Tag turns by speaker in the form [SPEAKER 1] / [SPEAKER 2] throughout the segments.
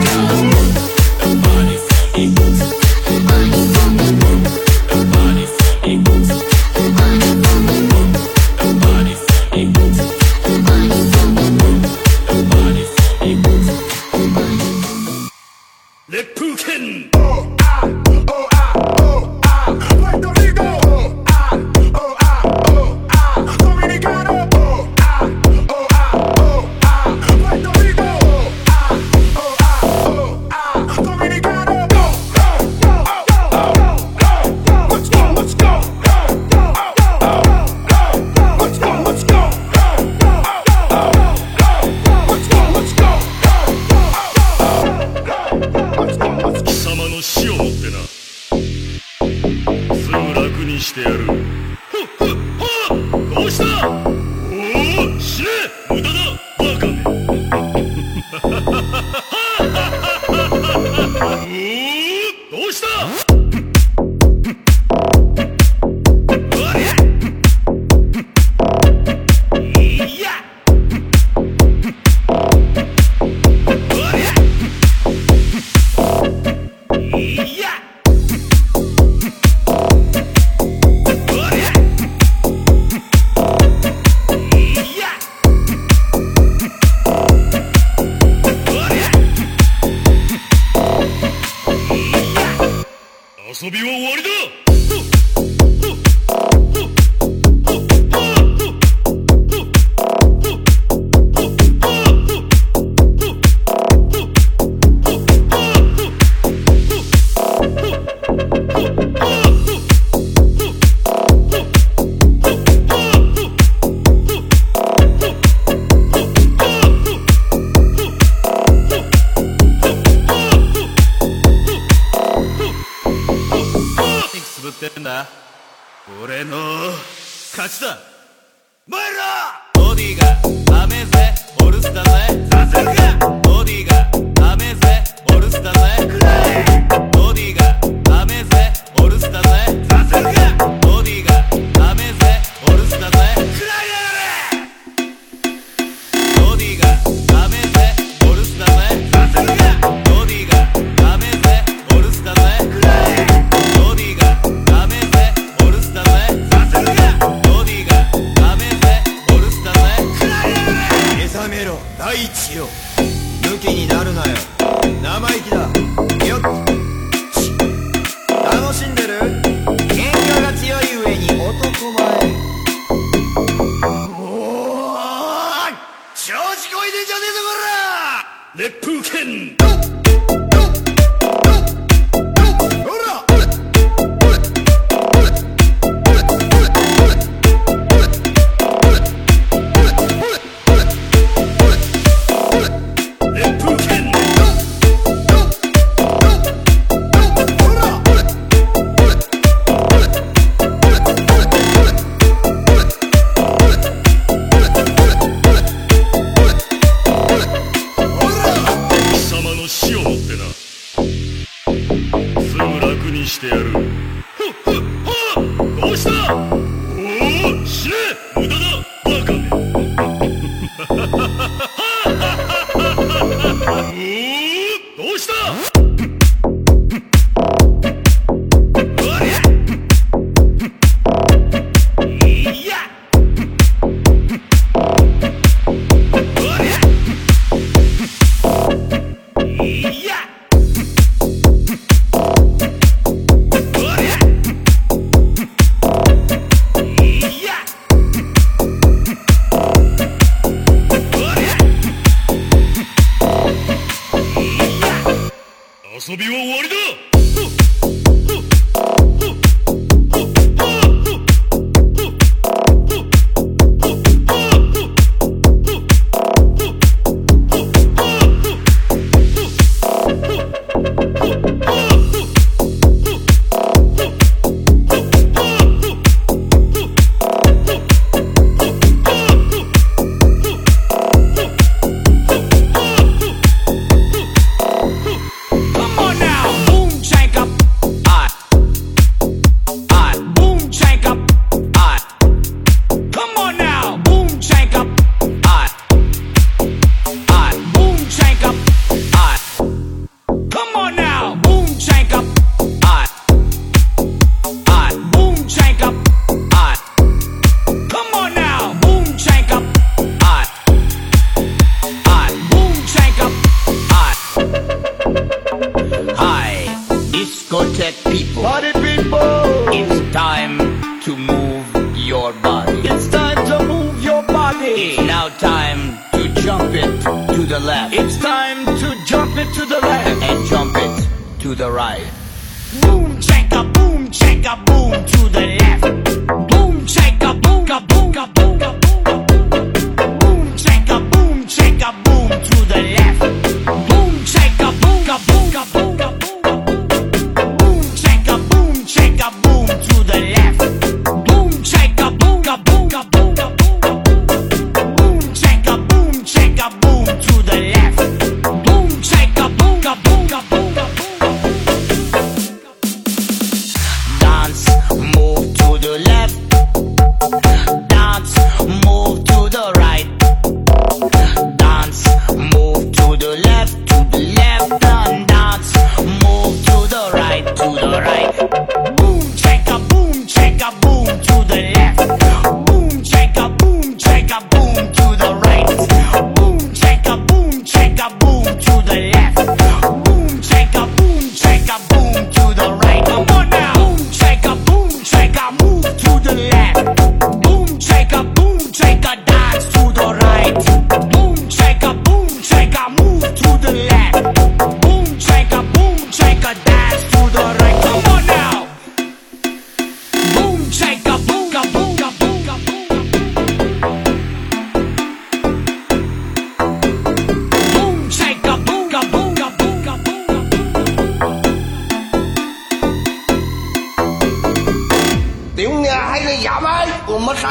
[SPEAKER 1] Let's go.
[SPEAKER 2] の死をもってなすぐ楽にしてやる遊びは終わりだ
[SPEAKER 3] the
[SPEAKER 4] the
[SPEAKER 3] right.
[SPEAKER 5] Boom, checka, boom, checka, boom to the left.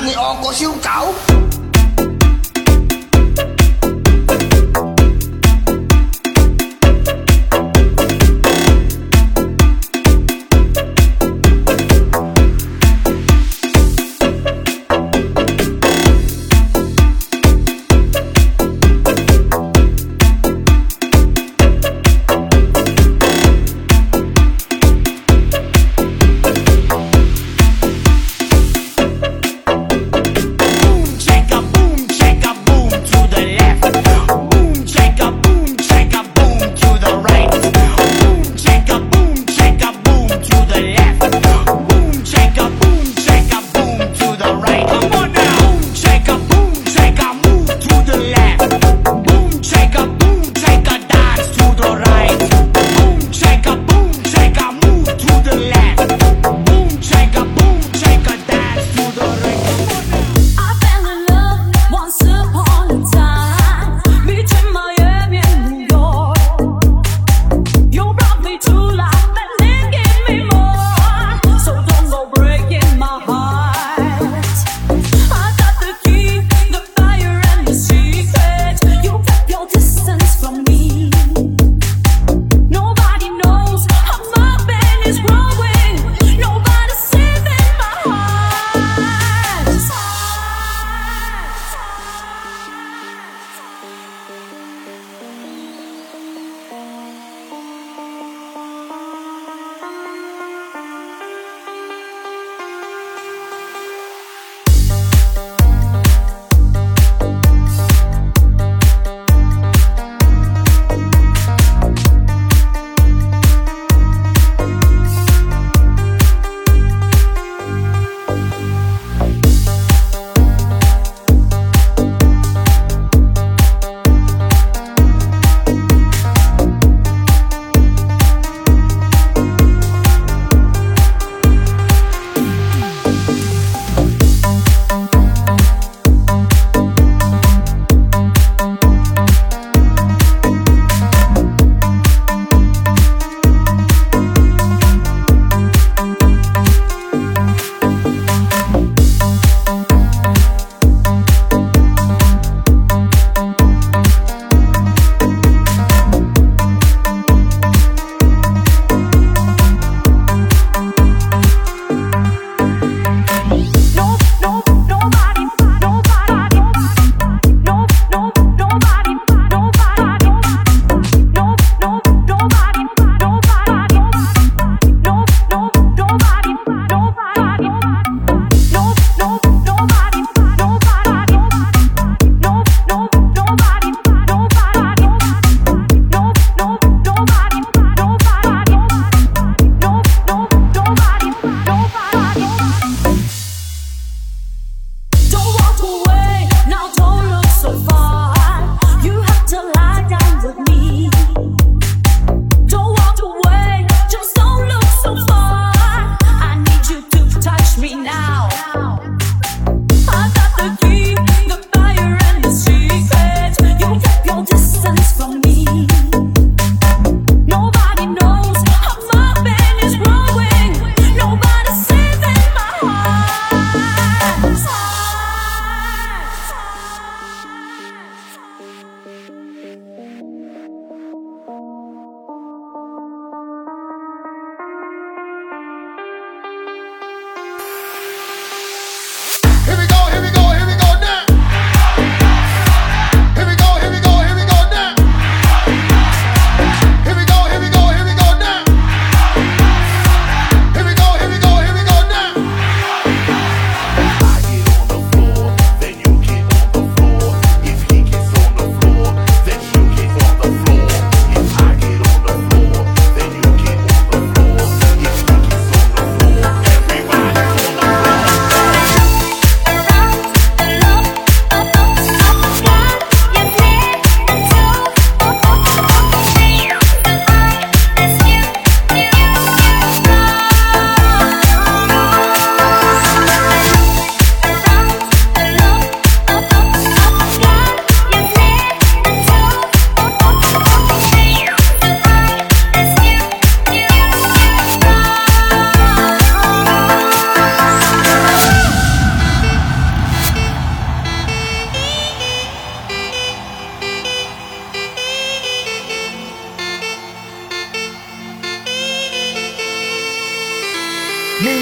[SPEAKER 6] 你恶个
[SPEAKER 5] 小狗？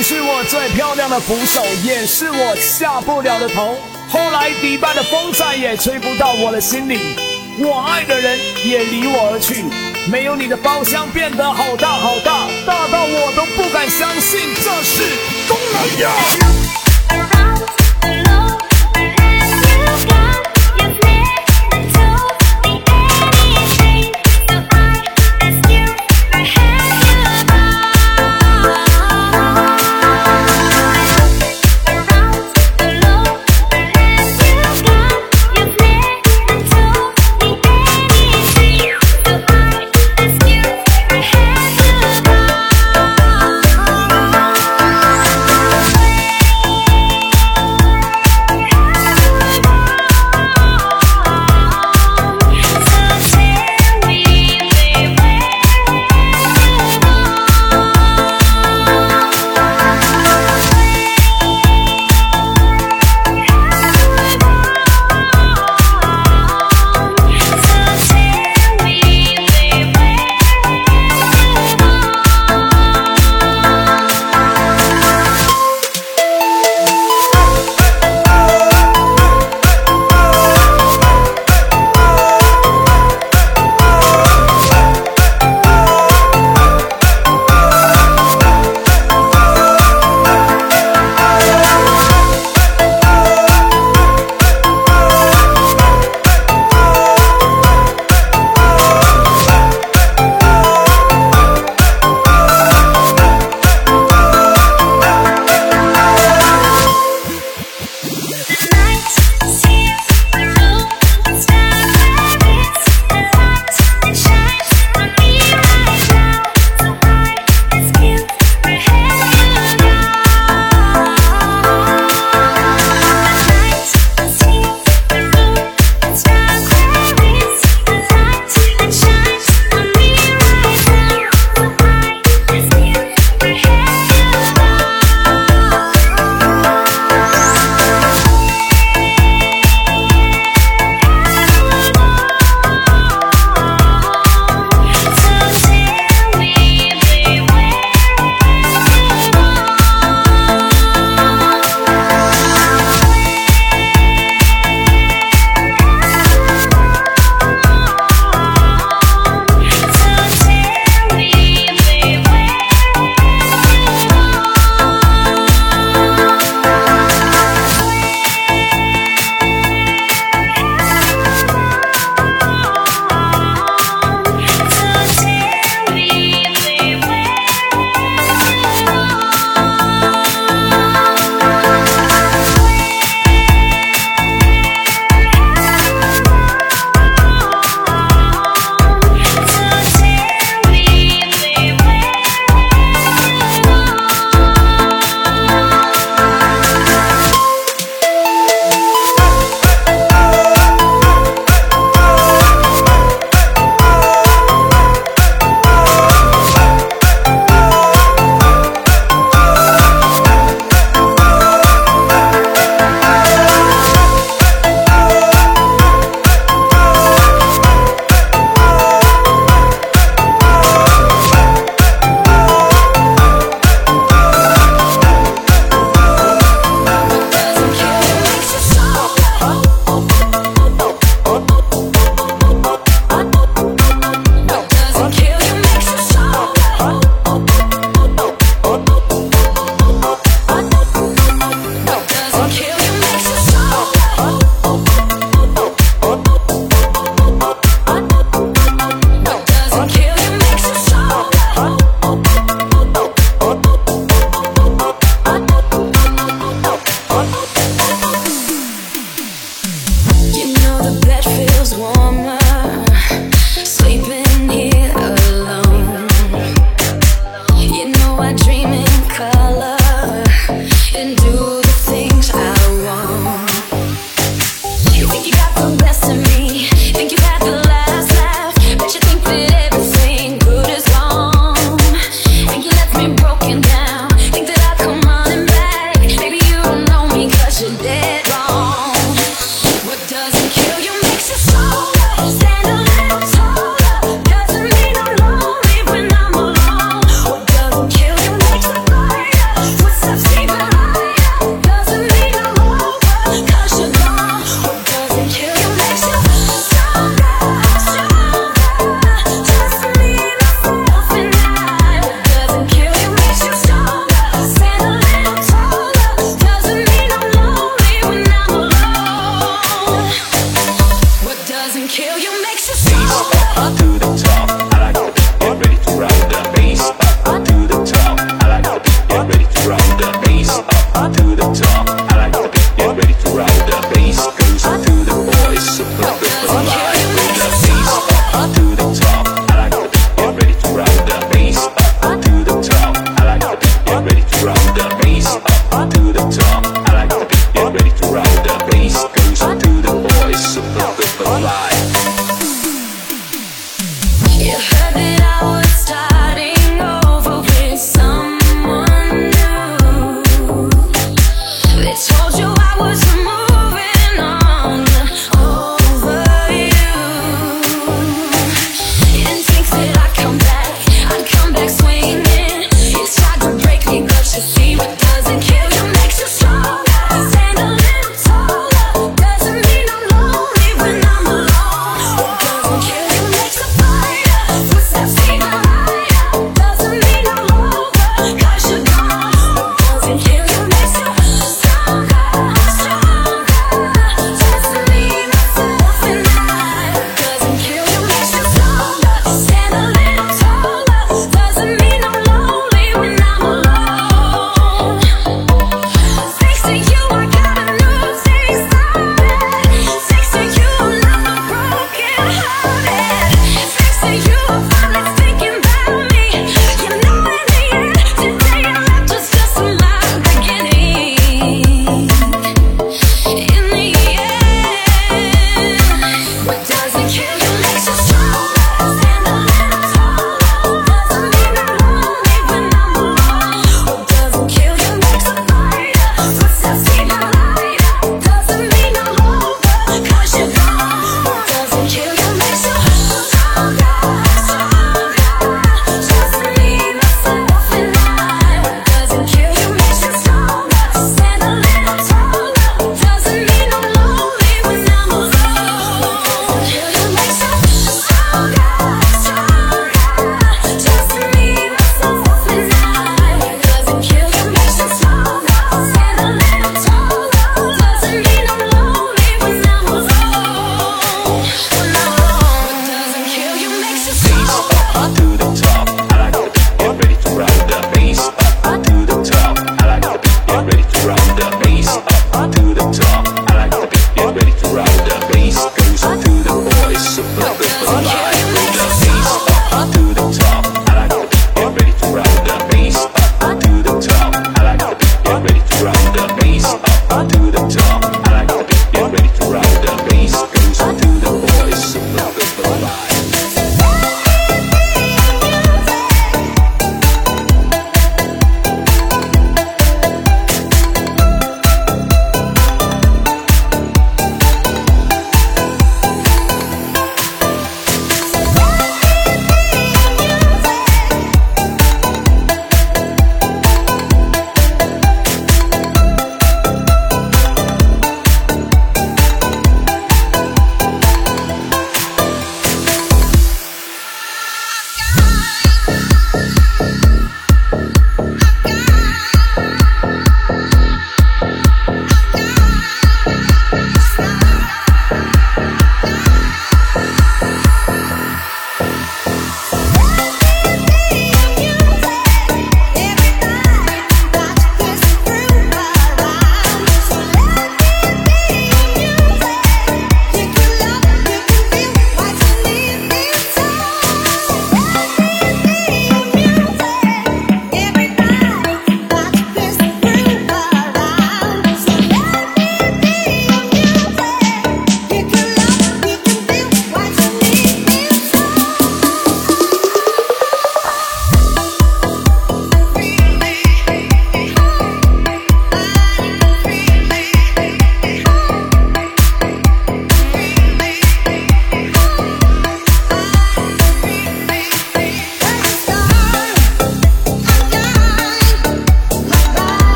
[SPEAKER 7] 你是我最漂亮的扶手，也是我下不了的头。后来迪拜的风再也吹不到我的心里，我爱的人也离我而去。没有你的包厢变得好大好大，大到我都不敢相信这是东南亚。